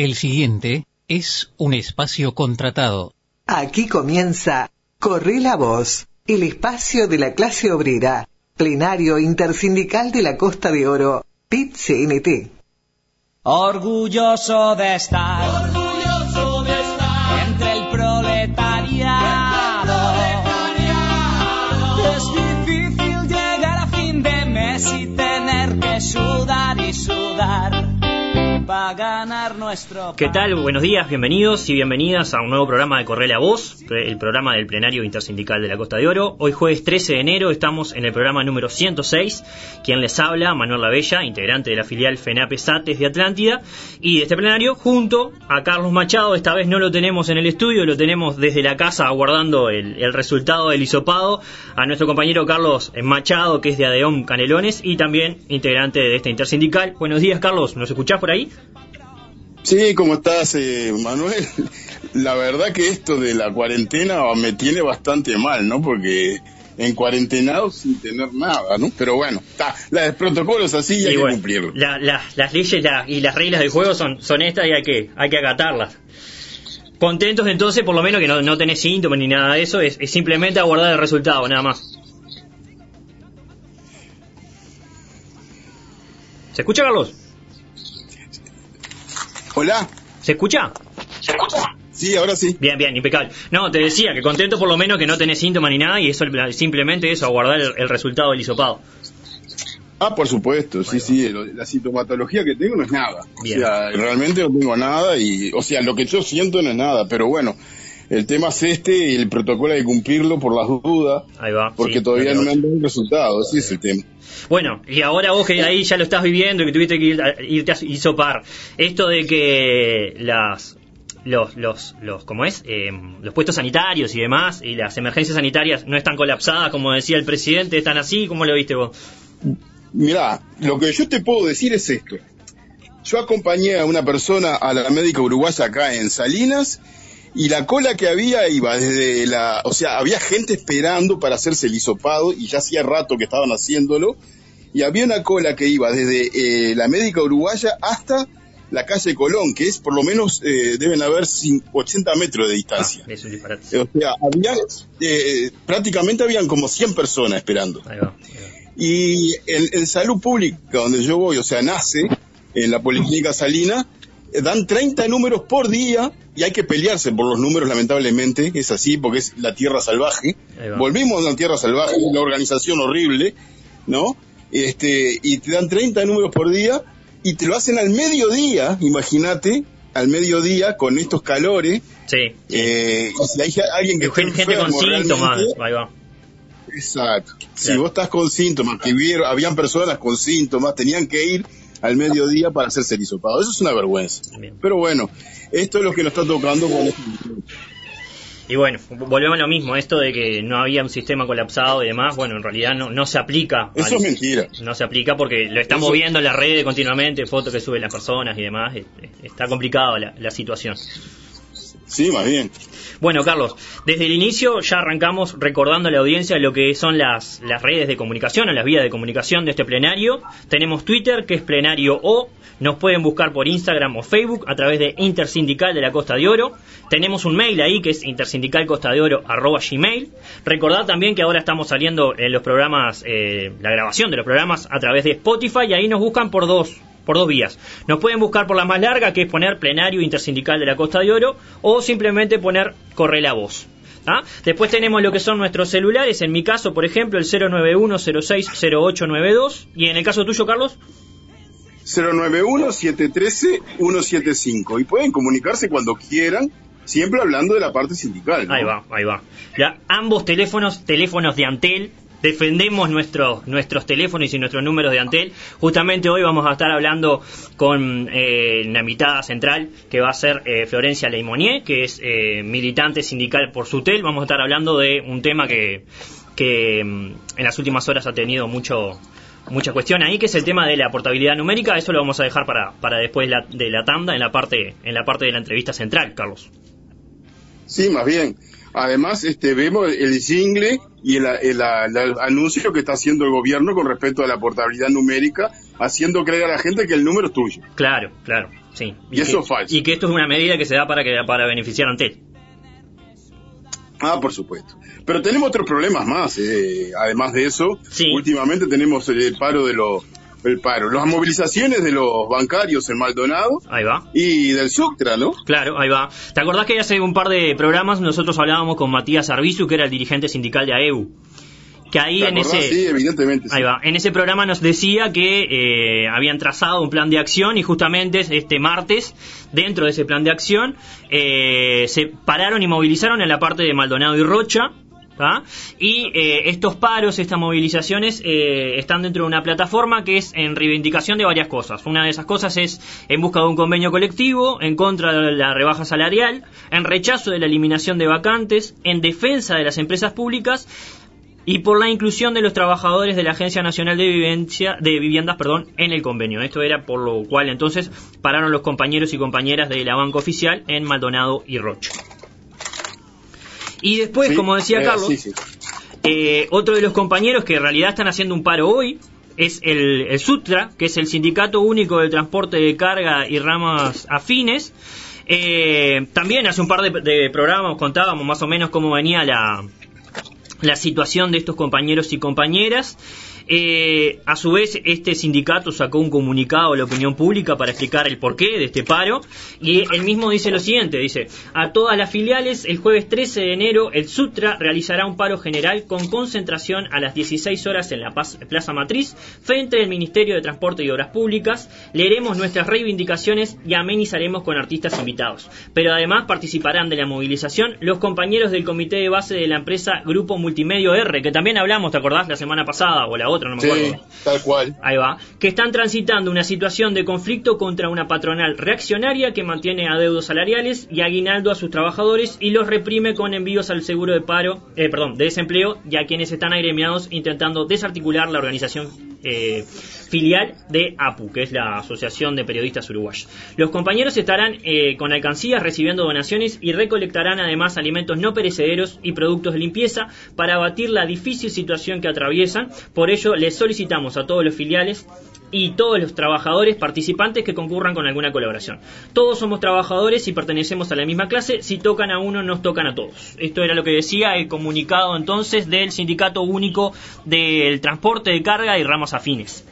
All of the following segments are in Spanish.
El siguiente es un espacio contratado. Aquí comienza Corre la Voz, el espacio de la clase obrera, plenario intersindical de la Costa de Oro, PIT-CNT. Orgulloso de estar, orgulloso de estar entre el proletariado. Es difícil llegar a fin de mes y tener que sudar y sudar para nuestro. ¿Qué tal? Buenos días, bienvenidos y bienvenidas a un nuevo programa de Corre la Voz, el programa del plenario intersindical de la Costa de Oro. Hoy jueves 13 de enero estamos en el programa número 106. Quien les habla, Manuel Lavella, integrante de la filial FENAPE SATES de Atlántida. Y de este plenario, junto a Carlos Machado, esta vez no lo tenemos en el estudio, lo tenemos desde la casa aguardando el, el resultado del hisopado, a nuestro compañero Carlos Machado, que es de Adeón Canelones y también integrante de esta intersindical. Buenos días, Carlos, ¿nos escuchás por ahí? Sí, ¿cómo estás, eh, Manuel? La verdad que esto de la cuarentena me tiene bastante mal, ¿no? Porque en cuarentenado sin tener nada, ¿no? Pero bueno, está, los protocolos así y hay bueno, que cumplirlos. la- la- las leyes la- y las reglas del juego son, son estas y hay que, hay que acatarlas. Contentos entonces, por lo menos que no, no tenés síntomas ni nada de eso, es, es simplemente aguardar el resultado, nada más. ¿Se escucha, Carlos? Hola, ¿Se escucha? sí, ahora sí. Bien, bien, impecable. No, te decía que contento por lo menos que no tenés síntomas ni nada y eso simplemente eso, aguardar el, el resultado del hisopado. Ah, por supuesto, sí, sí, lo- la sintomatología que tengo no es nada. Bien. O sea, realmente no tengo nada y, o sea, lo que yo siento no es nada, pero bueno, el tema es este y el protocolo hay que cumplirlo por las dudas, Ahí va. porque sí, todavía no me han dado el resultado, ese es el tema. Bueno, y ahora vos que ahí ya lo estás viviendo y que tuviste que ir irte a hisopar, esto de que las los los los ¿cómo es? Eh, los puestos sanitarios y demás y las emergencias sanitarias no están colapsadas como decía el presidente, están así, ¿cómo lo viste vos? Mirá, lo que yo te puedo decir es esto. Yo acompañé a una persona a la médica uruguaya acá en Salinas y la cola que había iba desde la, o sea, había gente esperando para hacerse el hisopado y ya hacía rato que estaban haciéndolo y había una cola que iba desde eh, la médica uruguaya hasta la calle Colón, que es por lo menos eh, deben haber cin- 80 metros de distancia. Ah, es un. O sea, había, eh, prácticamente habían como 100 personas esperando. Ahí va, ahí va. Y en, en salud pública, donde yo voy, o sea, nace, en la Policlínica Salina, dan 30 números por día y hay que pelearse por los números, lamentablemente, es así, porque es la tierra salvaje. Volvimos a la tierra salvaje, una organización horrible, ¿no? Este, y te dan 30 números por día y te lo hacen al mediodía, imagínate, al mediodía con estos calores. Sí. Eh, si hay alguien que esté Gente, gente con enfermo síntomas, ahí va. Exacto. Si vos estás con síntomas, que vieron, habían personas con síntomas, tenían que ir al mediodía para hacerse el hisopado. Eso es una vergüenza. Bien. Pero bueno, esto es lo que nos está tocando con este Y bueno, volvemos a lo mismo, esto de que no había un sistema colapsado y demás, bueno, en realidad no, no se aplica. Eso es mentira. No se aplica porque lo estamos Eso- viendo en las redes continuamente, fotos que suben las personas y demás. Está complicado la, la situación. Sí, más bien. Bueno, Carlos, desde el inicio ya arrancamos recordando a la audiencia lo que son las, las redes de comunicación o las vías de comunicación de este plenario. Tenemos Twitter, que es plenario O. Nos pueden buscar por Instagram o Facebook a través de Intersindical de la Costa de Oro. Tenemos un mail ahí que es intersindicalcostadeoro.gmail. Recordad también que ahora estamos saliendo en los programas, eh, la grabación de los programas a través de Spotify y ahí nos buscan por dos, por dos vías. Nos pueden buscar por la más larga, que es poner plenario intersindical de la Costa de Oro, o simplemente poner corre la voz. ¿ah? Después tenemos lo que son nuestros celulares, en mi caso, por ejemplo, el 091-060892, y en el caso tuyo, Carlos, 091-713-175. Y pueden comunicarse cuando quieran, siempre hablando de la parte sindical. ¿no? ahí va, ahí va. Ya, ambos teléfonos, teléfonos de Antel, defendemos nuestros nuestros teléfonos y nuestros números de Antel. Justamente hoy vamos a estar hablando con eh, la mitad central, que va a ser eh, Florencia Leimonier, que es eh, militante sindical por Sutel. Vamos a estar hablando de un tema que, que mm, en las últimas horas ha tenido mucho mucha cuestión ahí, que es el tema de la portabilidad numérica. Eso lo vamos a dejar para, para después la- de la tanda, en la parte en la parte de la entrevista central, Carlos. Sí, más bien. Además, este, vemos el jingle y el, el- el- el anuncio que está haciendo el gobierno con respecto a la portabilidad numérica, haciendo creer a la gente que el número es tuyo. Claro, claro. Sí. Y eso que, es falso. Y que esto es una medida que se da para que para beneficiar a Antel. Ah, por supuesto. Pero tenemos otros problemas más. eh, además de eso, Sí. últimamente tenemos el paro de los el paro, las movilizaciones de los bancarios en Maldonado Ahí va. y del Suctra, ¿no? Claro, ahí va. ¿Te acordás que hace un par de programas nosotros hablábamos con Matías Arbizu, que era el dirigente sindical de AEU? Que ahí ¿Te en ese... Sí, evidentemente. sí. Ahí va. En ese programa nos decía que eh, habían trazado un plan de acción y justamente este martes, dentro de ese plan de acción, eh, se pararon y movilizaron en la parte de Maldonado y Rocha. Y eh, estos paros, estas movilizaciones, eh, están dentro de una plataforma que es en reivindicación de varias cosas. Una de esas cosas es en busca de un convenio colectivo, en contra de la rebaja salarial, en rechazo de la eliminación de vacantes, en defensa de las empresas públicas y por la inclusión de los trabajadores de la Agencia Nacional de, Vivencia, de Viviendas perdón, en el convenio. Esto era por lo cual entonces pararon los compañeros y compañeras de la banca oficial en Maldonado y Rocha. Y después, Sí, como decía eh, Carlos, sí, sí. eh, otro de los compañeros que en realidad están haciendo un paro hoy es el, el SUTRA, que es el Sindicato Único de Transporte de Carga y Ramas Afines. Eh, también hace un par de, de programas contábamos más o menos cómo venía la, la situación de estos compañeros y compañeras. Eh, a su vez, este sindicato sacó un comunicado a la opinión pública para explicar el porqué de este paro. Y él mismo dice lo siguiente: dice, a todas las filiales, el jueves 13 de enero, el Sutra realizará un paro general con concentración a las 16 horas en la Plaza Matriz, frente al Ministerio de Transporte y Obras Públicas. Leeremos nuestras reivindicaciones y amenizaremos con artistas invitados. Pero además participarán de la movilización los compañeros del comité de base de la empresa Grupo Multimedio R, que también hablamos, ¿te acordás? La semana pasada o la otra, no me Sí, tal cual. Ahí va. Que están transitando una situación de conflicto contra una patronal reaccionaria que mantiene adeudos salariales y aguinaldo a sus trabajadores y los reprime con envíos al seguro de paro, eh, perdón, de desempleo y a quienes están agremiados intentando desarticular la organización eh, filial de APU, que es la Asociación de Periodistas Uruguayos. Los compañeros estarán eh, con alcancías recibiendo donaciones y recolectarán además alimentos no perecederos y productos de limpieza para abatir la difícil situación que atraviesan. Por ello, les solicitamos a todos los filiales y todos los trabajadores participantes que concurran con alguna colaboración. Todos somos trabajadores y pertenecemos a la misma clase. Si tocan a uno, nos tocan a todos. Esto era lo que decía el comunicado entonces del Sindicato Único del Transporte de Carga y Ramas Afines.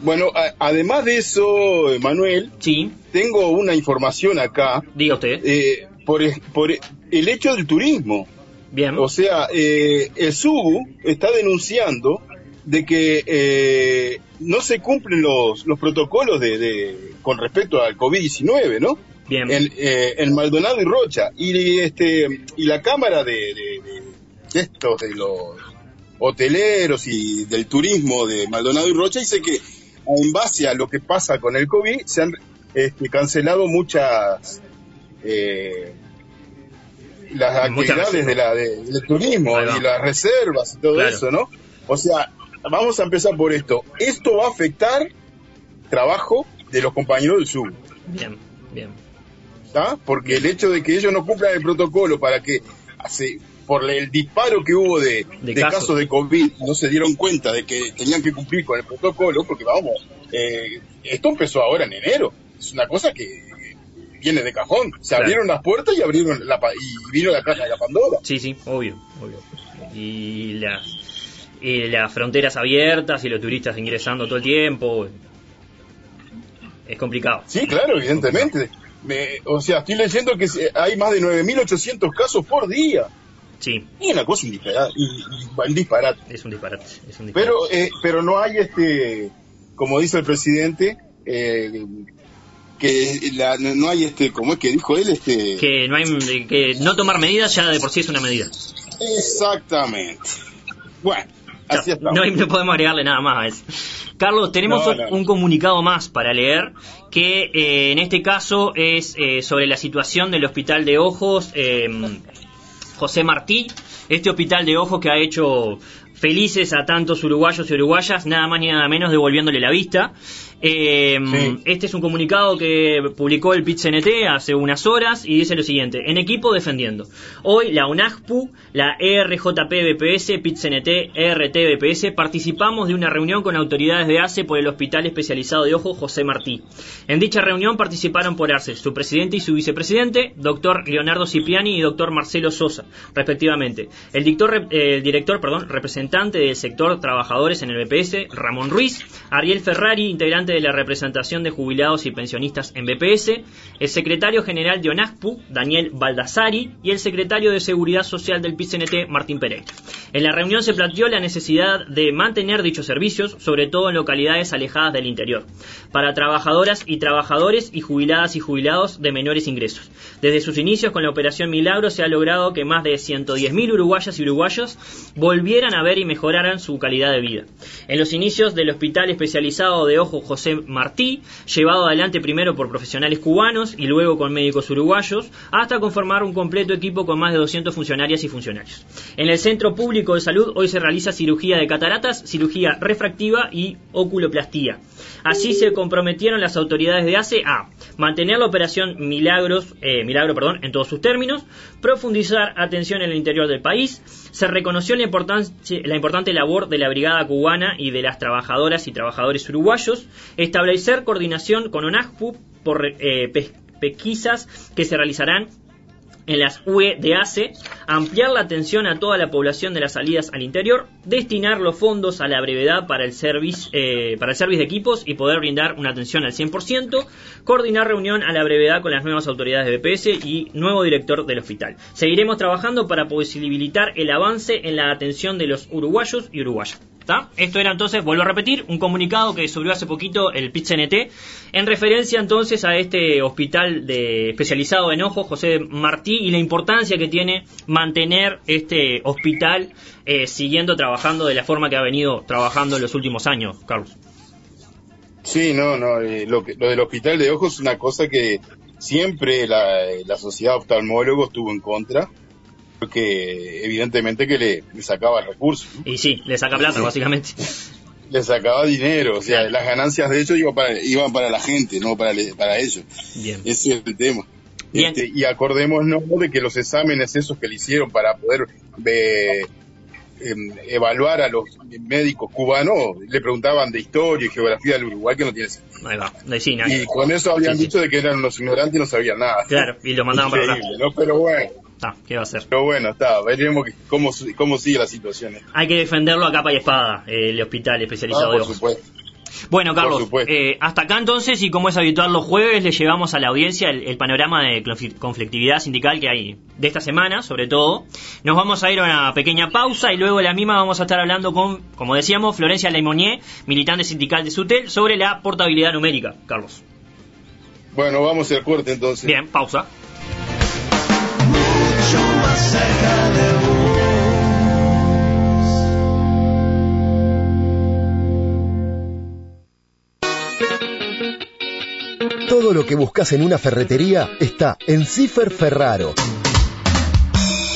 Bueno, a- además de eso, Manuel, Sí, tengo una información acá diga usted. eh, por, e- por e- el hecho del turismo. Bien. O sea, eh, el SUBU está denunciando de que eh, no se cumplen los, los protocolos de, de- con respecto al COVID-19, ¿no? Bien. En, eh, en Maldonado y Rocha. Y, este, y la Cámara de- de- de estos, de los hoteleros y del turismo de Maldonado y Rocha dice que en base a lo que pasa con el COVID se han este, cancelado muchas... eh, las actividades de la, de- del turismo y las reservas y todo Claro. eso, ¿no? O sea, vamos a empezar por esto. Esto va a afectar trabajo de los compañeros del sur, Bien, bien. ¿está? Porque el hecho de que ellos no cumplan el protocolo para que hace por el disparo que hubo de, De de casos. casos. de COVID, no se dieron cuenta de que tenían que cumplir con el protocolo, porque vamos, eh, esto empezó ahora en enero. Es una cosa que viene de cajón. Se Claro. abrieron las puertas y abrieron la, y vino la caja de la Pandora. Sí, sí, obvio, obvio. Y las, y las fronteras abiertas y los turistas ingresando todo el tiempo. Es complicado. Sí, claro, evidentemente. Me- o sea, estoy leyendo que hay más de 9.800 casos por día. Sí, Y una cosa un disparate. un disparate. es un disparate. Es un disparate. Pero, eh, pero no hay, este, como dice el presidente, eh, que la- no hay, este, como es que dijo él, este... que no hay que no tomar medidas ya de por sí es una medida. Exactamente. Bueno, así. No, no podemos agregarle nada más a eso. Carlos, tenemos No, un- no. un comunicado más para leer que eh, en este caso es eh, sobre la situación del hospital de ojos eh, José Martí, este hospital de ojos que ha hecho felices a tantos uruguayos y uruguayas, nada más ni nada menos devolviéndole la vista. Eh, Este es un comunicado que publicó el PIT-CNT hace unas horas y dice lo siguiente, en equipo defendiendo. Hoy la UNAGPU, la ERJP-BPS, PIT-CNT, ERT-BPS participamos de una reunión con autoridades de ACE por el Hospital Especializado de Ojo José Martí. En dicha reunión participaron por ACE su presidente y su vicepresidente, doctor Leonardo Cipriani y doctor Marcelo Sosa, respectivamente. El, dictor, eh, el director, perdón, representante del sector trabajadores en el BPS, Ramón Ruiz, Ariel Ferrari, integrante de la representación de jubilados y pensionistas en BPS, el secretario general de ONASPU, Daniel Baldassari, y el secretario de Seguridad Social del PCNT, Martín Pereira. En la reunión se planteó la necesidad de mantener dichos servicios, sobre todo en localidades alejadas del interior, para trabajadoras y trabajadores y jubiladas y jubilados de menores ingresos. Desde sus inicios con la Operación Milagro se ha logrado que más de 110.000 uruguayas y uruguayos volvieran a ver y mejoraran su calidad de vida. En los inicios del Hospital Especializado de Ojo José Martí, llevado adelante primero por profesionales cubanos y luego con médicos uruguayos, hasta conformar un completo equipo con más de 200 funcionarias y funcionarios. En el Centro Público de Salud hoy se realiza cirugía de cataratas, cirugía refractiva y oculoplastía. Así se comprometieron las autoridades de ACE a mantener la operación Milagros, eh, Milagro perdón, en todos sus términos, profundizar atención en el interior del país, se reconoció la, la importante labor de la Brigada Cubana y de las trabajadoras y trabajadores uruguayos, establecer coordinación con ONAJPU por eh, pesquisas que se realizarán en las UE de ACE, ampliar la atención a toda la población de las salidas al interior, destinar los fondos a la brevedad para el service, eh, para el service de equipos y poder brindar una atención al 100%, coordinar reunión a la brevedad con las nuevas autoridades de BPS y nuevo director del hospital. Seguiremos trabajando para posibilitar el avance en la atención de los uruguayos y uruguayas. Esto era entonces, vuelvo a repetir, un comunicado que subió hace poquito el PIT-CNT en referencia entonces a este hospital de, especializado en ojos, José Martí, y la importancia que tiene mantener este hospital eh, siguiendo trabajando de la forma que ha venido trabajando en los últimos años, Carlos. Sí, no, no, eh, lo, que, del hospital de ojos es una cosa que siempre la, la sociedad de oftalmólogos estuvo en contra porque evidentemente que le, sacaba recursos. Y sí, le saca plata, básicamente. Le sacaba dinero, o sea, las ganancias de ellos iban para, iban para la gente, no para, para ellos. Bien. Ese es el tema. Este, y acordémonos de que los exámenes esos que le hicieron para poder em, evaluar a los médicos cubanos, le preguntaban de historia y geografía del Uruguay que no tiene sentido. Ahí va, Y con eso habían dicho de que eran unos ignorantes y no sabían nada. Claro, y lo mandaban para acá. ¿no? Pero bueno. Está, ¿qué va a hacer? Pero bueno, está, veremos cómo, cómo sigue la situación. Hay que defenderlo a capa y espada, eh, el hospital especializado ah, por Supuesto. Bueno, Carlos, eh, hasta acá entonces, y como es habitual los jueves, le llevamos a la audiencia el, panorama de conflictividad sindical que hay de esta semana, sobre todo. Nos vamos a ir a una pequeña pausa y luego de la misma vamos a estar hablando con, como decíamos, Florencia Leimonier, militante sindical de SUTEL, sobre la portabilidad numérica, Carlos. Bueno, vamos a ser corte entonces. Bien, pausa. Todo lo que buscas en una ferretería está en Cifer Ferraro.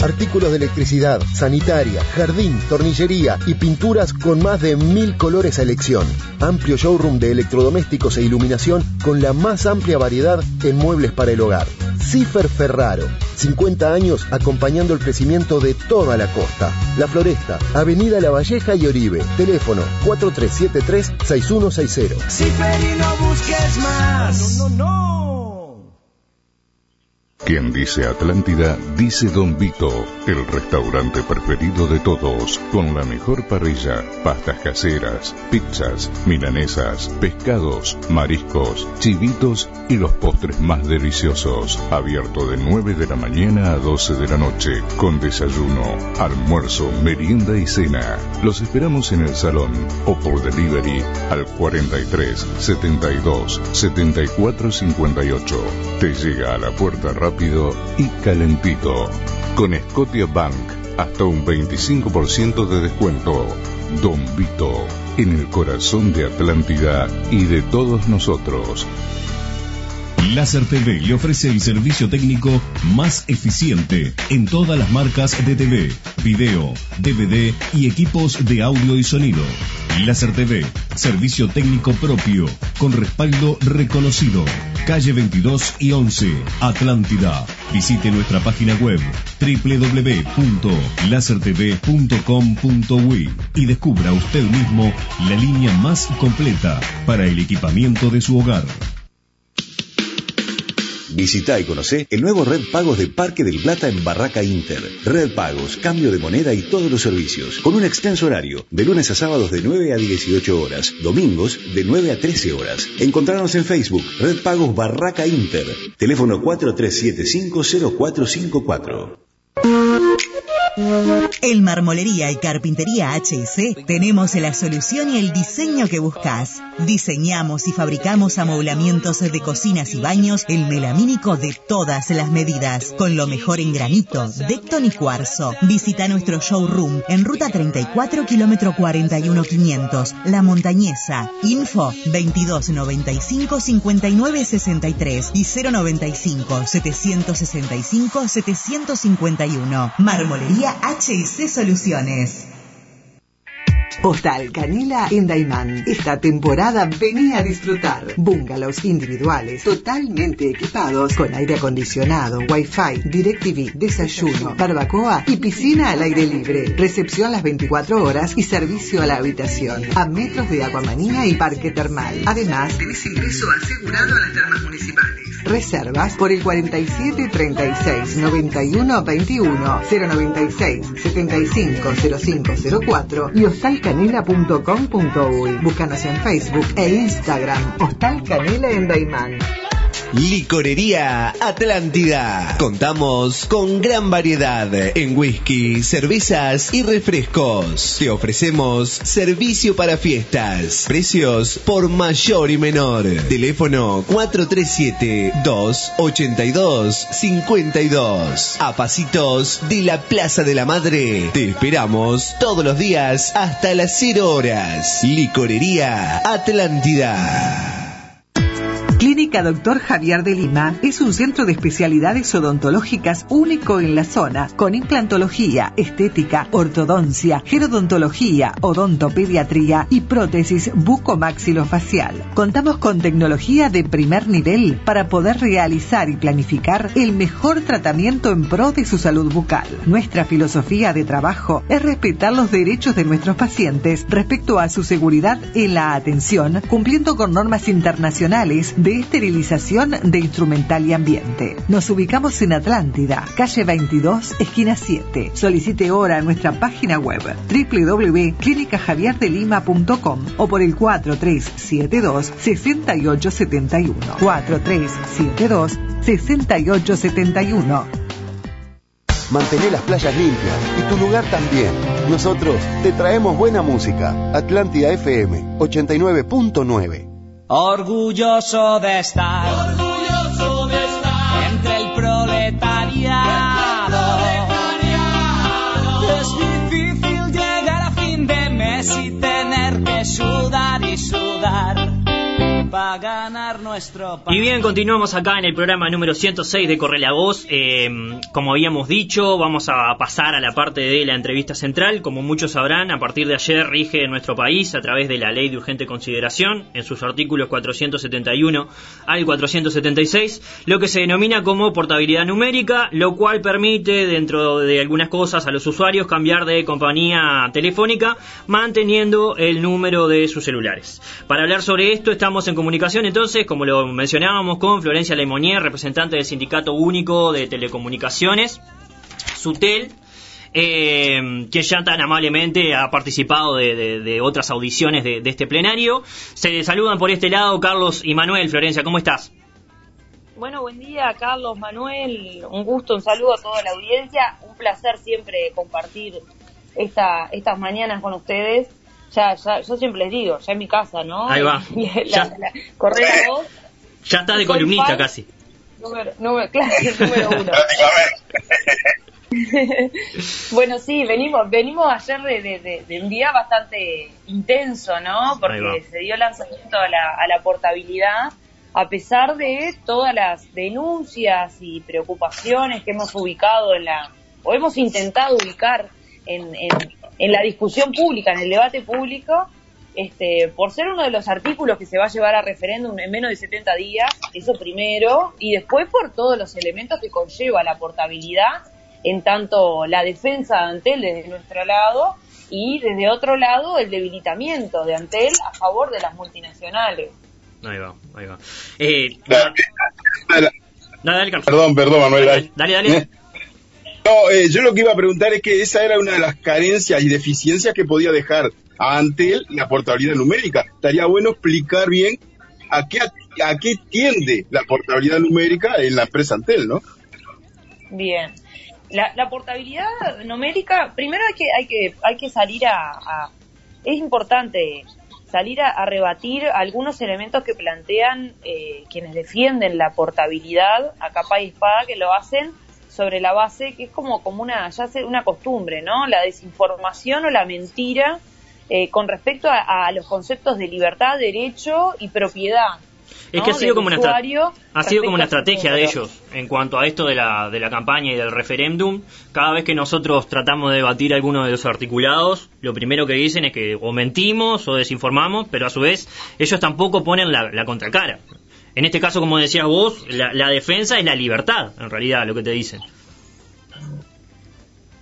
Artículos de electricidad, sanitaria, jardín, tornillería y pinturas con más de mil colores a elección. Amplio showroom de electrodomésticos e iluminación con la más amplia variedad en muebles para el hogar. Cifer Ferraro, 50 años acompañando el crecimiento de toda la costa. La Floresta, Avenida La Valleja y Oribe. Teléfono 4373-6160. Cifer y no busques más. No, no, no. Quien dice Atlántida, dice Don Vito, el restaurante preferido de todos, con la mejor parrilla, pastas caseras, pizzas, milanesas, pescados, mariscos, chivitos y los postres más deliciosos. Abierto de 9 de la mañana a 12 de la noche, con desayuno, almuerzo, merienda y cena. Los esperamos en el salón o por delivery al 43 72 74 58. Te llega a la puerta rápida rápido y calentito. Con Scotia Bank, hasta un 25% de descuento. Don Vito, en el corazón de Atlántida y de todos nosotros. Láser TV le ofrece el servicio técnico más eficiente en todas las marcas de TV, video, DVD y equipos de audio y sonido Láser TV, servicio técnico propio, con respaldo reconocido. Calle 22 y 11, Atlántida. Visite nuestra página web www.lasertv.com.uy y descubra usted mismo la línea más completa para el equipamiento de su hogar. Visita y conoce el nuevo Red Pagos de Parque del Plata en Barraca Inter. Red Pagos, cambio de moneda y todos los servicios, con un extenso horario, de lunes a sábados de 9 a 18 horas, domingos de 9 a 13 horas. Encontrarnos en Facebook, Red Pagos Barraca Inter, teléfono 43750454. En Marmolería y Carpintería HC tenemos la solución y el diseño que buscas. Diseñamos y fabricamos amoblamientos de cocinas y baños el melamínico de todas las medidas, con lo mejor en granito, decton y cuarzo. Visita nuestro showroom en ruta 34, kilómetro 41 500, La Montañesa. Info 2295 5963 y 095 765 751. Marmolería HC Soluciones. Hostal Canela en Daimán. Esta temporada venía a disfrutar. Bungalows individuales, totalmente equipados con aire acondicionado, wifi, DirecTV, desayuno, barbacoa y piscina al aire libre. Recepción las 24 horas y servicio a la habitación. A metros de Aguamanía y Parque Termal. Además, tenés ingreso asegurado a las termas municipales. Reservas por el 47 36 91 21 096 75 05 04 y hostalcanela.com.uy. Búscanos en Facebook e Instagram. Hostal Canela en Daimán. Licorería Atlántida. Contamos con gran variedad en whisky, cervezas y refrescos. Te ofrecemos servicio para fiestas. Precios por mayor y menor. Teléfono 437-282-52. A pasitos de la Plaza de la Madre. Te esperamos todos los días hasta las 0 horas. Licorería Atlántida. Clínica Doctor Javier de Lima es un centro de especialidades odontológicas único en la zona, con implantología, estética, ortodoncia, gerodontología, odontopediatría y prótesis bucomaxilofacial. Contamos con tecnología de primer nivel para poder realizar y planificar el mejor tratamiento en pro de su salud bucal. Nuestra filosofía de trabajo es respetar los derechos de nuestros pacientes respecto a su seguridad en la atención, cumpliendo con normas internacionales de esterilización de instrumental y ambiente. Nos ubicamos en Atlántida, calle 22, esquina 7. Solicite ahora nuestra página web www.clinicajavierdelima.com o por el 4372-6871. 4372-6871. Mantener las playas limpias y tu lugar también. Nosotros te traemos buena música. Atlántida FM 89.9. Orgulloso de estar, orgulloso de estar entre el proletariado. Ganar nuestro pan. Y bien, continuamos acá en el programa número 106 de Corre la Voz. Eh, como habíamos dicho, vamos a pasar a la parte de la entrevista central. Como muchos sabrán, a partir de ayer rige en nuestro país, a través de la Ley de Urgente Consideración, en sus artículos 471 al 476, lo que se denomina como portabilidad numérica, lo cual permite, dentro de algunas cosas, a los usuarios cambiar de compañía telefónica, manteniendo el número de sus celulares. Para hablar sobre esto, estamos en comunicación entonces, como lo mencionábamos, con Florencia Lemonnier, representante del Sindicato Único de Telecomunicaciones, SUTEL, eh, que ya tan amablemente ha participado de, otras audiciones de, este plenario. Se saludan por este lado Carlos y Manuel. Florencia, ¿cómo estás? Bueno, buen día, Carlos, Manuel. Un gusto, un saludo a toda la audiencia. Un placer siempre compartir esta, estas mañanas con ustedes. Ya, ya, yo siempre les digo, ya en mi casa, ¿no? Ahí va. La, Ya. la- correr voz. Ya estás de columnista fan. casi. Número, número, claro, número uno. bueno, sí, venimos, venimos ayer de, de- de- de un día bastante intenso, ¿no? Porque se dio lanzamiento a la, a la portabilidad, a pesar de todas las denuncias y preocupaciones que hemos ubicado en la, o hemos intentado ubicar en, en- en la discusión pública, en el debate público, este, por ser uno de los artículos que se va a llevar a referéndum en menos de 70 días, eso primero, y después por todos los elementos que conlleva la portabilidad, en tanto la defensa de Antel desde nuestro lado y desde otro lado el debilitamiento de Antel a favor de las multinacionales. Ahí va, ahí va. Eh, Perdón, perdón, Manuel. Dale, dale. ¿Eh? No, eh, yo lo que iba a preguntar es que esa era una de las carencias y deficiencias que podía dejar a Antel la portabilidad numérica. Estaría bueno explicar bien a qué, a qué tiende la portabilidad numérica en la empresa Antel, ¿no? Bien. La, la portabilidad numérica, primero hay que, hay que, hay que salir a, es importante salir a, rebatir algunos elementos que plantean eh, quienes defienden la portabilidad a capa y espada que lo hacen sobre la base que es como, como una, ya sé, una costumbre, ¿no? La desinformación o la mentira eh, con respecto a, los conceptos de libertad, derecho y propiedad. Es que ha sido, como una, ha sido como una estrategia de ellos en cuanto a esto de la, de la campaña y del referéndum. Cada vez que nosotros tratamos de debatir alguno de los articulados, lo primero que dicen es que o mentimos o desinformamos, pero a su vez ellos tampoco ponen la, la contracara. En este caso, como decías vos, la, defensa es la libertad, en realidad, lo que te dicen.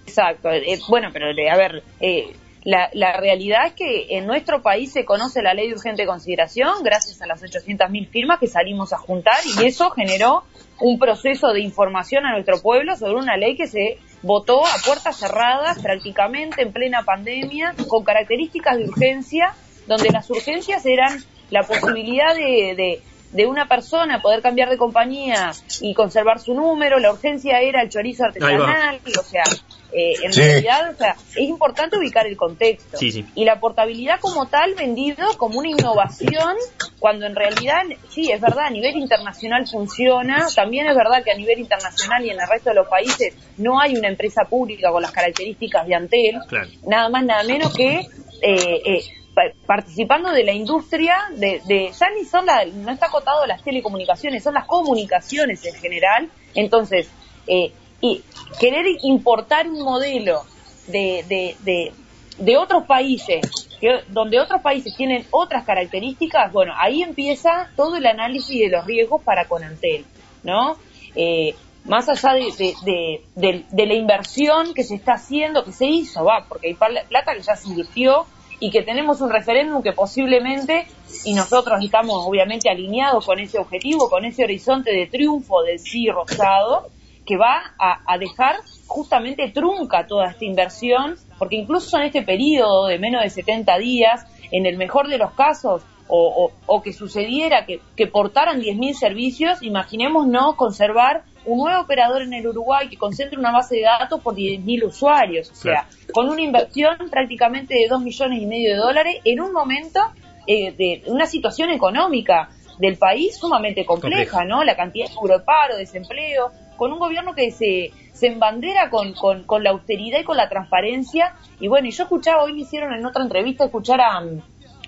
Exacto. Eh, bueno, pero a ver, eh, la, la, realidad es que en nuestro país se conoce la ley de urgente consideración gracias a las 800.000 firmas que salimos a juntar y eso generó un proceso de información a nuestro pueblo sobre una ley que se votó a puertas cerradas prácticamente en plena pandemia con características de urgencia donde las urgencias eran la posibilidad de, de una persona poder cambiar de compañía y conservar su número, la urgencia era el chorizo artesanal, o sea, eh, en realidad, o sea, es importante ubicar el contexto. Y la portabilidad como tal vendido como una innovación, cuando en realidad, sí, es verdad, a nivel internacional funciona, también es verdad que a nivel internacional y en el resto de los países no hay una empresa pública con las características de Antel, nada más, nada menos que... Eh, eh, participando de la industria de, de ya ni son la, no está acotado las telecomunicaciones, son las comunicaciones en general. Entonces, eh, y querer importar un modelo de, de, de, otros países, donde otros países tienen otras características, bueno, ahí empieza todo el análisis de los riesgos para Conantel, ¿no? Eh, más allá de, de, de, la inversión que se está haciendo, que se hizo, va, porque hay plata que ya se invirtió, y que tenemos un referéndum que posiblemente, y nosotros estamos obviamente alineados con ese objetivo, con ese horizonte de triunfo del sí rosado, que va a, dejar justamente trunca toda esta inversión, porque incluso en este periodo de menos de 70 días, en el mejor de los casos, o, o, que sucediera que, que portaran 10.000 servicios, imaginemos no conservar un nuevo operador en el Uruguay que concentre una base de datos por 10.000 usuarios, o sea, con una inversión prácticamente de 2 millones y medio de dólares en un momento eh, de una situación económica del país sumamente compleja, ¿no? La cantidad de paro, desempleo, con un gobierno que se, se embandera con, con, con, la austeridad y con la transparencia. Y bueno, y yo escuchaba, hoy me hicieron en otra entrevista escuchar a,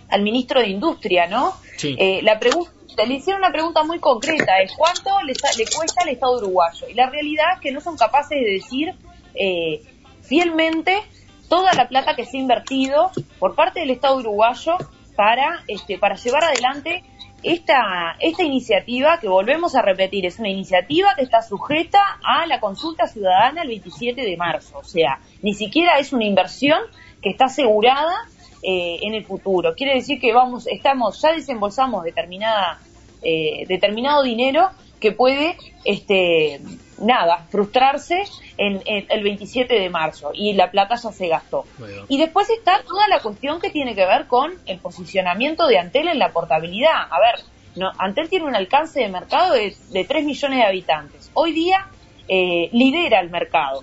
al ministro de Industria, ¿no? Eh, la pregunta le hicieron una pregunta muy concreta, es cuánto le, cuesta al Estado uruguayo. Y la realidad es que no son capaces de decir eh, fielmente toda la plata que se ha invertido por parte del Estado uruguayo para, este, para llevar adelante esta, esta iniciativa que volvemos a repetir, es una iniciativa que está sujeta a la consulta ciudadana el 27 de marzo. O sea, ni siquiera es una inversión que está asegurada eh, en el futuro. Quiere decir que vamos, estamos, ya desembolsamos determinada, eh, determinado dinero que puede, este, nada, frustrarse en, el 27 de marzo y la plata ya se gastó. Y después está toda la cuestión que tiene que ver con el posicionamiento de Antel en la portabilidad. A ver, no, Antel tiene un alcance de mercado de, de 3 millones de habitantes. Hoy día eh, lidera el mercado.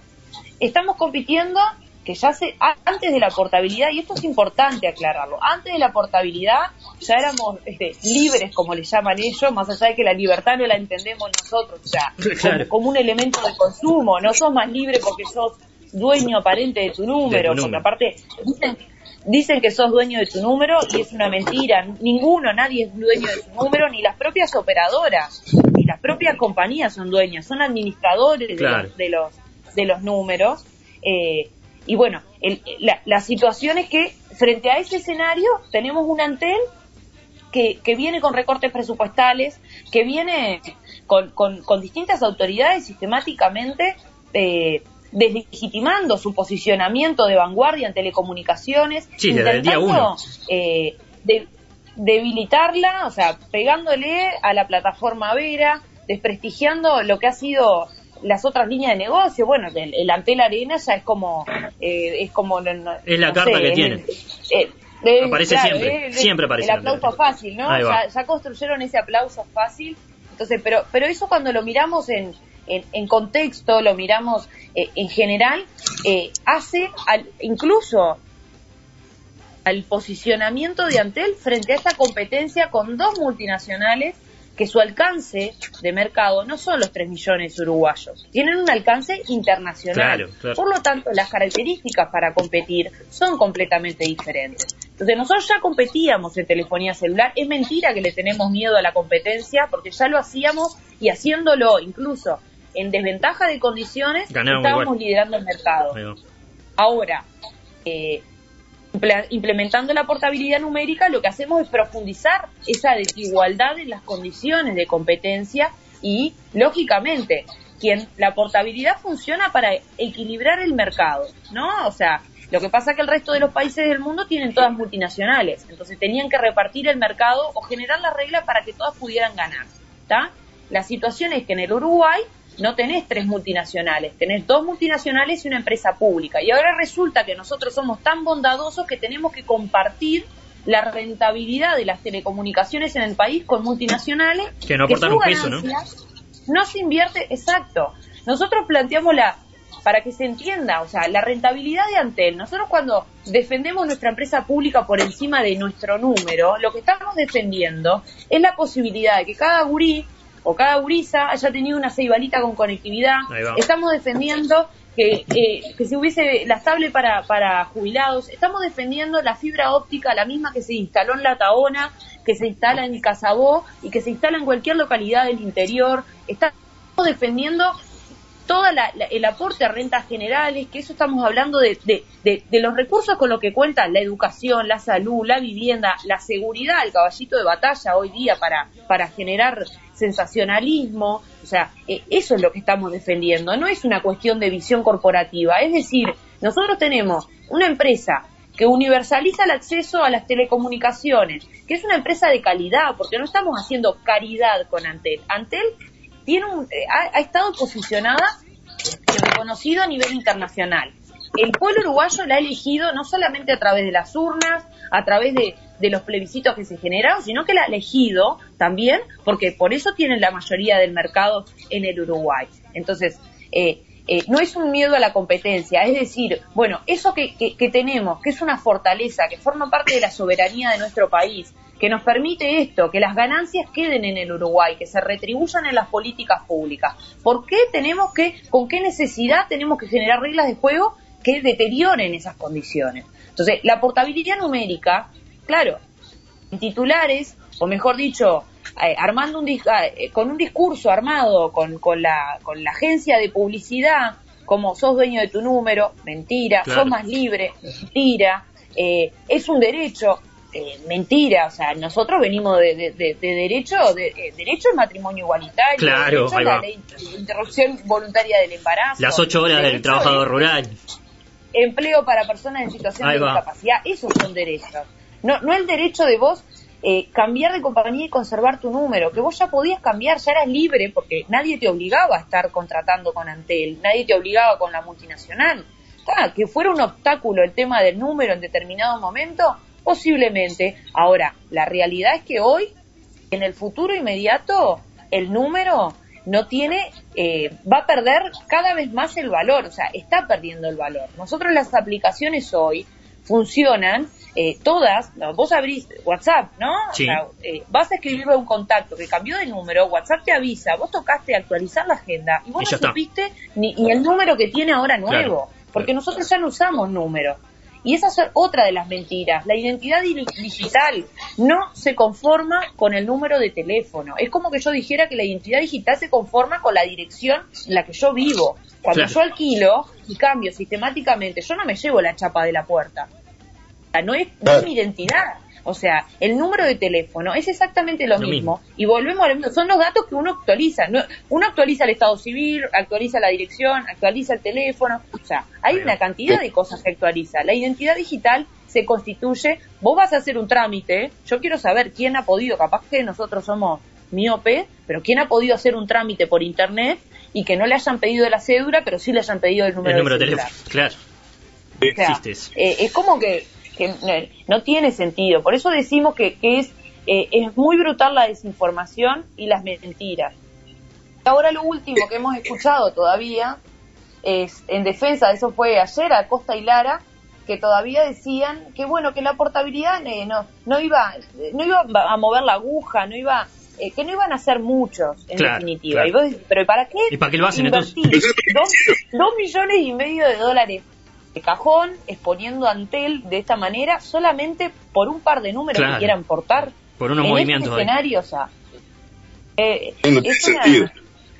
Estamos compitiendo que ya se, antes de la portabilidad, y esto es importante aclararlo, antes de la portabilidad ya éramos este, libres, como le llaman ellos, más allá de que la libertad no la entendemos nosotros, o sea, como, un elemento de consumo, no sos más libre porque sos dueño aparente de tu número, porque aparte dicen, dicen que sos dueño de tu número y es una mentira, ninguno, nadie es dueño de su número, ni las propias operadoras, ni las propias compañías son dueñas, son administradores de, los, de, los, de los números. Eh, y bueno, la, situación es que frente a ese escenario tenemos un Antel que, que viene con recortes presupuestales, que viene con, con, con distintas autoridades sistemáticamente eh, deslegitimando su posicionamiento de vanguardia en telecomunicaciones, Sí, desde el día uno. eh, de- debilitarla, o sea, pegándole a la plataforma Vera, desprestigiando lo que ha sido las otras líneas de negocio. Bueno, el, el Antel Arena ya es como, eh, es como, no- no- Es la no carta sé, que tiene. eh, Aparece claro, siempre, siempre aparece El aplauso fácil, ¿no? Ya, ya construyeron ese aplauso fácil. Entonces, pero, pero eso cuando lo miramos en, en, en contexto, lo miramos eh, en general, eh, hace al, incluso al posicionamiento de Antel frente a esta competencia con dos multinacionales que su alcance de mercado no son los 3 millones uruguayos, tienen un alcance internacional. Claro, claro. Por lo tanto, las características para competir son completamente diferentes. Entonces, nosotros ya competíamos en telefonía celular. Es mentira que le tenemos miedo a la competencia, porque ya lo hacíamos y haciéndolo incluso en desventaja de condiciones, estábamos igual. liderando el mercado. Ahora, eh, implementando la portabilidad numérica, lo que hacemos es profundizar esa desigualdad en las condiciones de competencia y, lógicamente, quien la portabilidad funciona para equilibrar el mercado, ¿no? O sea, lo que pasa es que el resto de los países del mundo tienen todas multinacionales, entonces tenían que repartir el mercado o generar las reglas para que todas pudieran ganar, ¿está? La situación es que en el Uruguay no tenés tres multinacionales, tenés dos multinacionales y una empresa pública. Y ahora resulta que nosotros somos tan bondadosos que tenemos que compartir la rentabilidad de las telecomunicaciones en el país con multinacionales Que no aportan un peso, ¿no? no se invierte, exacto. Nosotros planteamos la, para que se entienda, o sea, la rentabilidad de Antel. Nosotros cuando defendemos nuestra empresa pública por encima de nuestro número, lo que estamos defendiendo es la posibilidad de que cada gurí o cada gurisa haya tenido una ceibalita con conectividad. Estamos defendiendo que, eh, que se hubiese la estable para, para jubilados. Estamos defendiendo la fibra óptica, la misma que se instaló en La Taona, que se instala en Casabó y que se instala en cualquier localidad del interior. Estamos defendiendo todo el aporte a rentas generales, que eso estamos hablando de, de, de, de los recursos con los que cuentan la educación, la salud, la vivienda, la seguridad, el caballito de batalla hoy día para, para generar sensacionalismo. O sea, eh, eso es lo que estamos defendiendo, no es una cuestión de visión corporativa. Es decir, nosotros tenemos una empresa que universaliza el acceso a las telecomunicaciones, que es una empresa de calidad, porque no estamos haciendo caridad con Antel. Antel tiene un, eh, ha, estado posicionada y reconocido a nivel internacional. El pueblo uruguayo la ha elegido no solamente a través de las urnas, a través de, de los plebiscitos que se generaron, sino que la ha elegido también porque por eso tienen la mayoría del mercado en el Uruguay. Entonces, eh, eh, no es un miedo a la competencia, es decir, bueno, eso que, que, que tenemos, que es una fortaleza, que forma parte de la soberanía de nuestro país, que nos permite esto, que las ganancias queden en el Uruguay, que se retribuyan en las políticas públicas. ¿Por qué tenemos que, con qué necesidad tenemos que generar reglas de juego que deterioren esas condiciones? Entonces, la portabilidad numérica, claro, en titulares, o mejor dicho, eh, armando un dis- eh, con un discurso armado con, con, la, con la agencia de publicidad, como sos dueño de tu número, mentira, Claro. sos más libre, mentira, eh, es un derecho, eh, mentira, o sea, nosotros venimos de, de- de- de derecho, de, eh, derecho al matrimonio igualitario, Claro, derecho a ahí la ley interrupción voluntaria del embarazo, Las ocho horas del trabajador rural. empleo para personas en situación Ahí de va. discapacidad, esos son derechos. No, no el derecho de vos eh, cambiar de compañía y conservar tu número, que vos ya podías cambiar, ya eras libre porque nadie te obligaba a estar contratando con Antel, nadie te obligaba con la multinacional. Ah, que fuera un obstáculo el tema del número en determinado momento, posiblemente. Ahora, la realidad es que hoy, en el futuro inmediato, el número no tiene, eh, va a perder cada vez más el valor, o sea, está perdiendo el valor. Nosotros las aplicaciones hoy funcionan eh, todas, no, vos abrís WhatsApp, ¿no? Sí. O sea, eh, vas a escribirle a un contacto que cambió de número, WhatsApp te avisa, vos tocaste actualizar la agenda y vos Y no supiste ni, ni el número que tiene ahora nuevo, Claro, porque nosotros ya no usamos número. Y esa es otra de las mentiras. La identidad di- digital no se conforma con el número de teléfono. Es como que yo dijera que la identidad digital se conforma con la dirección en la que yo vivo. Cuando Claro. yo alquilo y cambio sistemáticamente, yo no me llevo la chapa de la puerta. no es, no es mi identidad. O sea, el número de teléfono es exactamente lo, Lo mismo. mismo. Y volvemos a lo mismo. Son los datos que uno actualiza. No- uno actualiza el estado civil, actualiza la dirección, actualiza el teléfono. O sea, hay una cantidad de cosas que actualiza. La identidad digital se constituye. Vos vas a hacer un trámite. Yo quiero saber quién ha podido, capaz que nosotros somos miope, pero quién ha podido hacer un trámite por internet y que no le hayan pedido la cédula, pero sí le hayan pedido el número, El número de teléfono, claro. O sea, eh, es como que, que no, tiene sentido. Por eso decimos que, que es, eh, es muy brutal la desinformación y las mentiras. Ahora lo último que hemos escuchado todavía es en defensa, de eso fue ayer a Costa y Lara, que todavía decían que bueno, que la portabilidad eh, no, no iba, no iba a mover la aguja, no iba, eh, que no iban a ser muchos en Claro, definitiva. claro. Y vos pero ¿para qué? ¿Y para qué lo hacen, dos, dos millones y medio de dólares de cajón exponiendo Antel de esta manera solamente por un par de números Claro. que quieran portar Por unos en movimientos este escenario, o sea, eh, No es, una,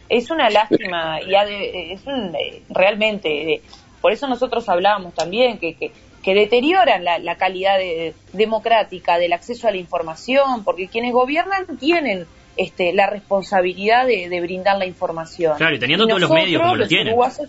es una lástima y ha de- es un, eh, realmente, eh, por eso nosotros hablábamos también que, que, que deterioran la, la calidad de- democrática del acceso a la información, porque quienes gobiernan tienen este, la responsabilidad de, de brindar la información. Claro, y teniendo Y todos los medios como lo tienen. uruguayos,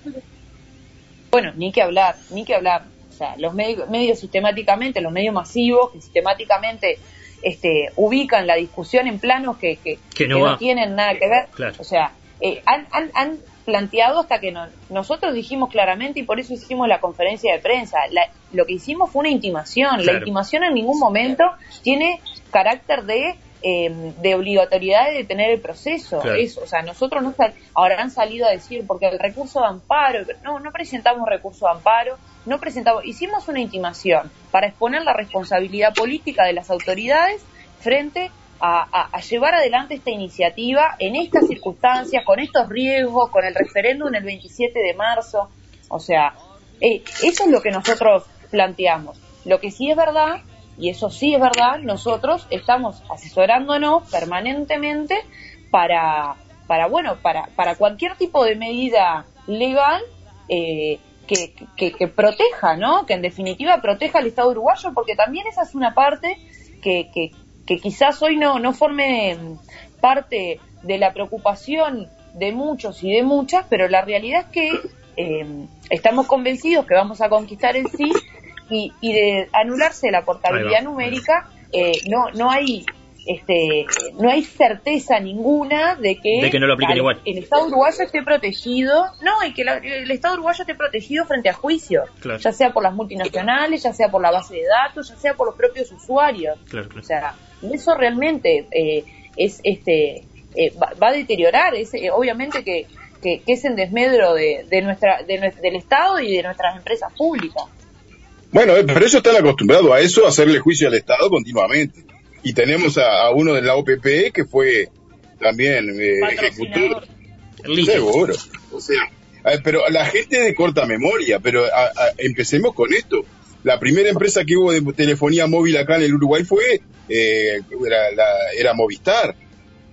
bueno, ni que hablar, ni que hablar. O sea, los medios, medios sistemáticamente, los medios masivos que sistemáticamente este, ubican la discusión en planos que, que, Que no que tienen nada que ver. Claro. O sea, eh, han, han, han planteado hasta que no- nosotros dijimos claramente y por eso hicimos la conferencia de prensa. La- lo que hicimos fue una intimación. La intimación en ningún momento tiene carácter de eh, de obligatoriedad de detener el proceso. Claro. Eso, o sea, nosotros no sal- ahora han salido a decir porque el recurso de amparo, no, no presentamos recurso de amparo, no presentamos, hicimos una intimación para exponer la responsabilidad política de las autoridades frente a, a- a llevar adelante esta iniciativa en estas circunstancias, con estos riesgos, con el referéndum el 27 de marzo. O sea, eh, eso es lo que nosotros planteamos. Lo que sí es verdad, y eso sí es verdad, nosotros estamos asesorándonos permanentemente para, para bueno, para, para cualquier tipo de medida legal eh, que, que, proteja, ¿no? Que en definitiva proteja al Estado uruguayo, porque también esa es una parte que, que, que quizás hoy no, no forme parte de la preocupación de muchos y de muchas, pero la realidad es que eh, estamos convencidos que vamos a conquistar el sí y, y de anularse la portabilidad va. numérica, eh, no, no hay este no hay certeza ninguna de que, De que no lo apliquen al- igual. el Estado uruguayo esté protegido, no, y que la- el Estado uruguayo esté protegido frente a juicios, Claro. ya sea por las multinacionales, ya sea por la base de datos, ya sea por los propios usuarios. Claro, claro. O sea, y eso realmente eh, es este eh, va, va a deteriorar, es, eh, obviamente que, que, que es en desmedro de, de nuestra de del Estado y de nuestras empresas públicas. Bueno, eh, pero ellos están acostumbrados a eso, a hacerle juicio al Estado continuamente. Y tenemos a, a uno de la OPP que fue también eh. Seguro. O sea, eh, pero la gente de corta memoria, pero a- a- empecemos con esto. La primera empresa que hubo de telefonía móvil acá en el Uruguay fue, eh, era, la- era Movistar.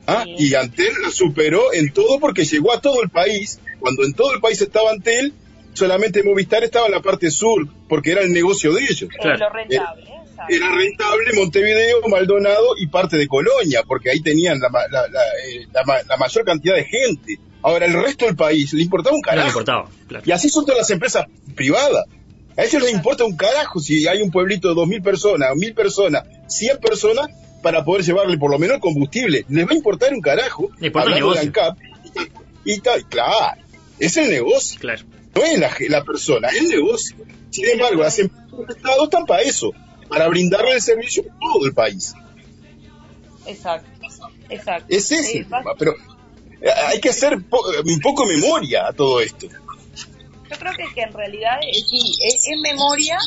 ¿Ah? Y Antel la superó en todo porque llegó a todo el país. Cuando en todo el país estaba Antel, solamente Movistar estaba en la parte sur, porque era el negocio de ellos. Lo rentable. ¿eh? Era rentable Montevideo, Maldonado y parte de Colonia, porque ahí tenían la, ma- la- la, eh, la ma- la mayor cantidad de gente. Ahora, el resto del país le importaba un No le carajo. importaba, claro. Y así son todas las empresas privadas. A ellos les importa un carajo si hay un pueblito de 2.000 personas, 1.000 personas, 100 personas para poder llevarle por lo menos combustible. Les va a importar un carajo. Le importa el de negocio. ANCAP. Y tal, claro, es el negocio. Claro. No es la, la persona, es el negocio. Sin embargo, las empresas del Estado están para eso, para brindarle el servicio a todo el país. Exacto. Exacto. Es ese Sí, el tema, pero eh, hay que hacer po- un poco memoria a todo esto. Yo creo que, que en realidad es, sí, es, es memoria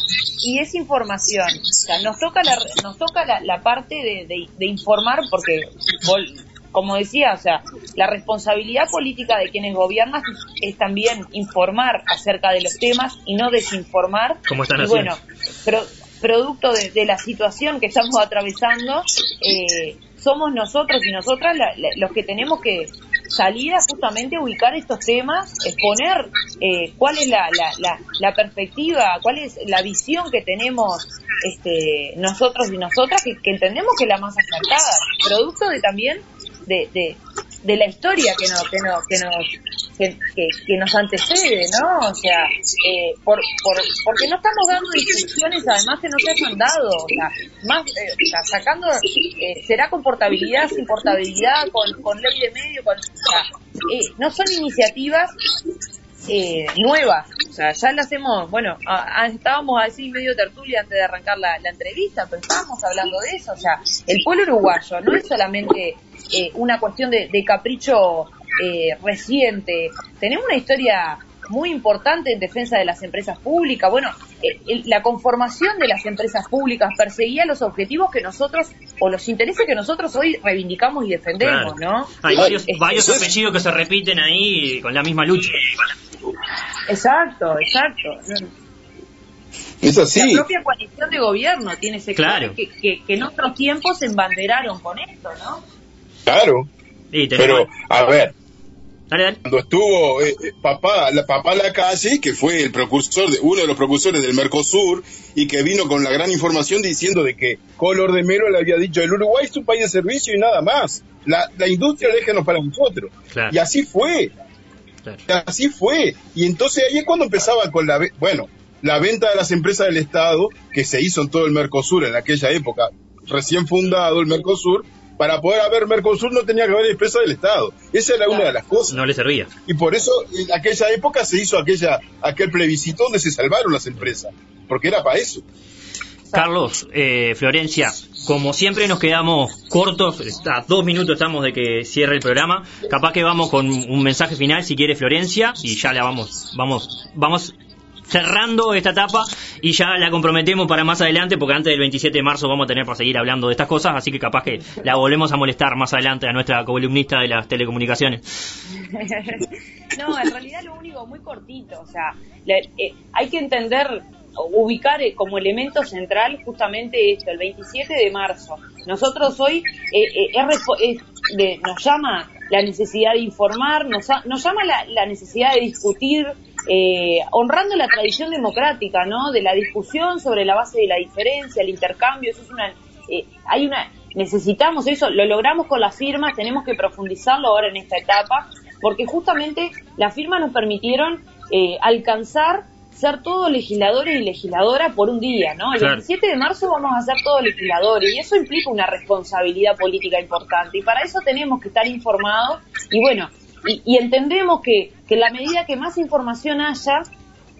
y es información. O sea, nos toca la, nos toca la, la parte de, de- de informar porque, vol- como decía, o sea, la responsabilidad política de quienes gobiernan es también informar acerca de los temas y no desinformar. Como están y haciendo. bueno, pro- producto de, de la situación que estamos atravesando, eh, somos nosotros y nosotras la- la- los que tenemos que, salir a justamente ubicar estos temas, exponer eh, cuál es la, la, la, la, perspectiva, cuál es la visión que tenemos este, nosotros y nosotras, que, que entendemos que es la más acertada, producto de también de, de, la historia que nos, que nos, que nos, que, que, nos antecede, ¿no? O sea, eh, por, por, porque no estamos dando instrucciones además que no se hayan dado, o sea, más, eh, o sea, sacando, eh, será con portabilidad, sin portabilidad, con, con ley de medio, con, o sea, eh, no son iniciativas eh, nuevas. O sea, ya las hemos, bueno, a, a, estábamos así medio tertulia antes de arrancar la, la, entrevista, pero estábamos hablando de eso. O sea, el pueblo uruguayo no es solamente eh, una cuestión de, de capricho eh, reciente. Tenemos una historia muy importante en defensa de las empresas públicas. Bueno, el, la conformación de las empresas públicas perseguía los objetivos que nosotros, o los intereses que nosotros hoy reivindicamos y defendemos, Claro. ¿no? Hay varios, Este, varios apellidos que se repiten ahí con la misma lucha. Exacto, exacto. Es así. La propia coalición de gobierno tiene sectores Claro. que, que, que en otros tiempos se embanderaron con esto, ¿no? Claro. Pero, a ver, Dale, dale. cuando estuvo eh, eh, papá, la, papá Lacalle, que fue el precursor, de, uno de los precursores del Mercosur, y que vino con la gran información diciendo de que Color de Melo le había dicho, el Uruguay es un país de servicio y nada más. La, la industria déjenos para nosotros. Claro. Y así fue. Claro. Y así fue. Y entonces ahí es cuando empezaba con la, bueno, la venta de las empresas del Estado, que se hizo en todo el Mercosur en aquella época, recién fundado el Mercosur, para poder haber Mercosur no tenía que haber empresas del Estado. Esa era una de las cosas. No le servía. Y por eso en aquella época se hizo aquella, aquel plebiscito donde se salvaron las empresas, porque era para eso. Carlos, eh, Florencia, como siempre nos quedamos cortos, a dos minutos estamos de que cierre el programa. Capaz que vamos con un mensaje final, si quiere Florencia, y ya la vamos, vamos, vamos cerrando esta etapa y ya la comprometemos para más adelante, porque antes del 27 de marzo vamos a tener para seguir hablando de estas cosas, así que capaz que la volvemos a molestar más adelante a nuestra columnista de las telecomunicaciones. no, en realidad lo único muy cortito, o sea, le- eh, hay que entender, ubicar eh, como elemento central justamente esto, el 27 de marzo. Nosotros hoy eh, eh, es de- nos llama la necesidad de informar, nos, nos llama la, la necesidad de discutir, eh, honrando la tradición democrática, ¿no? De la discusión sobre la base de la diferencia, el intercambio, eso es una, eh, hay una, necesitamos eso, lo logramos con las firmas, tenemos que profundizarlo ahora en esta etapa, porque justamente las firmas nos permitieron eh, alcanzar ser todos legisladores y legisladoras por un día, ¿no? El Claro. 27 de marzo vamos a ser todos legisladores y eso implica una responsabilidad política importante y para eso tenemos que estar informados y bueno, y, y entendemos que, que en la medida que más información haya,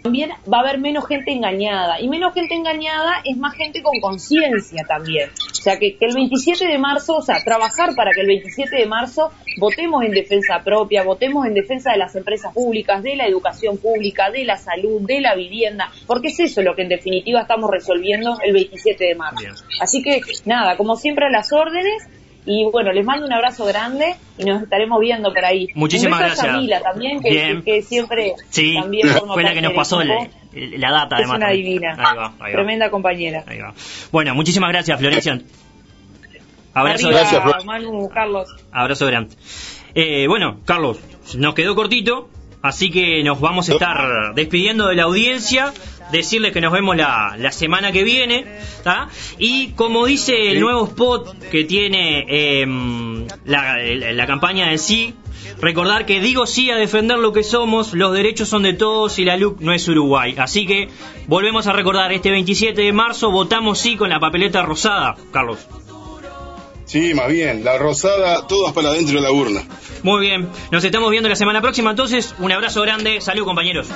también va a haber menos gente engañada. Y menos gente engañada es más gente con conciencia también. O sea, que, que el 27 de marzo, o sea, trabajar para que el 27 de marzo votemos en defensa propia, votemos en defensa de las empresas públicas, de la educación pública, de la salud, de la vivienda, porque es eso lo que en definitiva estamos resolviendo el 27 de marzo. Bien. Así que, nada, como siempre a las órdenes. Y bueno, les mando un abrazo grande y nos estaremos viendo por ahí. Muchísimas Un beso a gracias. Yamila también, que, Bien. que siempre Sí, también forma fue la que nos pasó la, la data Es además. una divina. Ahí va, ahí va. Tremenda compañera. Ahí va. Bueno, muchísimas gracias, Florencia. Abrazo Arriba, Gracias, Flor. Manu, Carlos. Abrazo grande. Eh, bueno, Carlos, nos quedó cortito, así que nos vamos a estar despidiendo de la audiencia, decirles que nos vemos la, la semana que viene, ¿tá? Y como dice el nuevo spot que tiene em, la, la- la campaña del sí, recordar que digo sí a defender lo que somos, los derechos son de todos y la LUC no es Uruguay. Así que volvemos a recordar, este 27 de marzo votamos sí con la papeleta rosada, Carlos. Sí, más bien, la rosada, todas para adentro de la urna. Muy bien, nos estamos viendo la semana próxima entonces. Un abrazo grande, salud compañeros.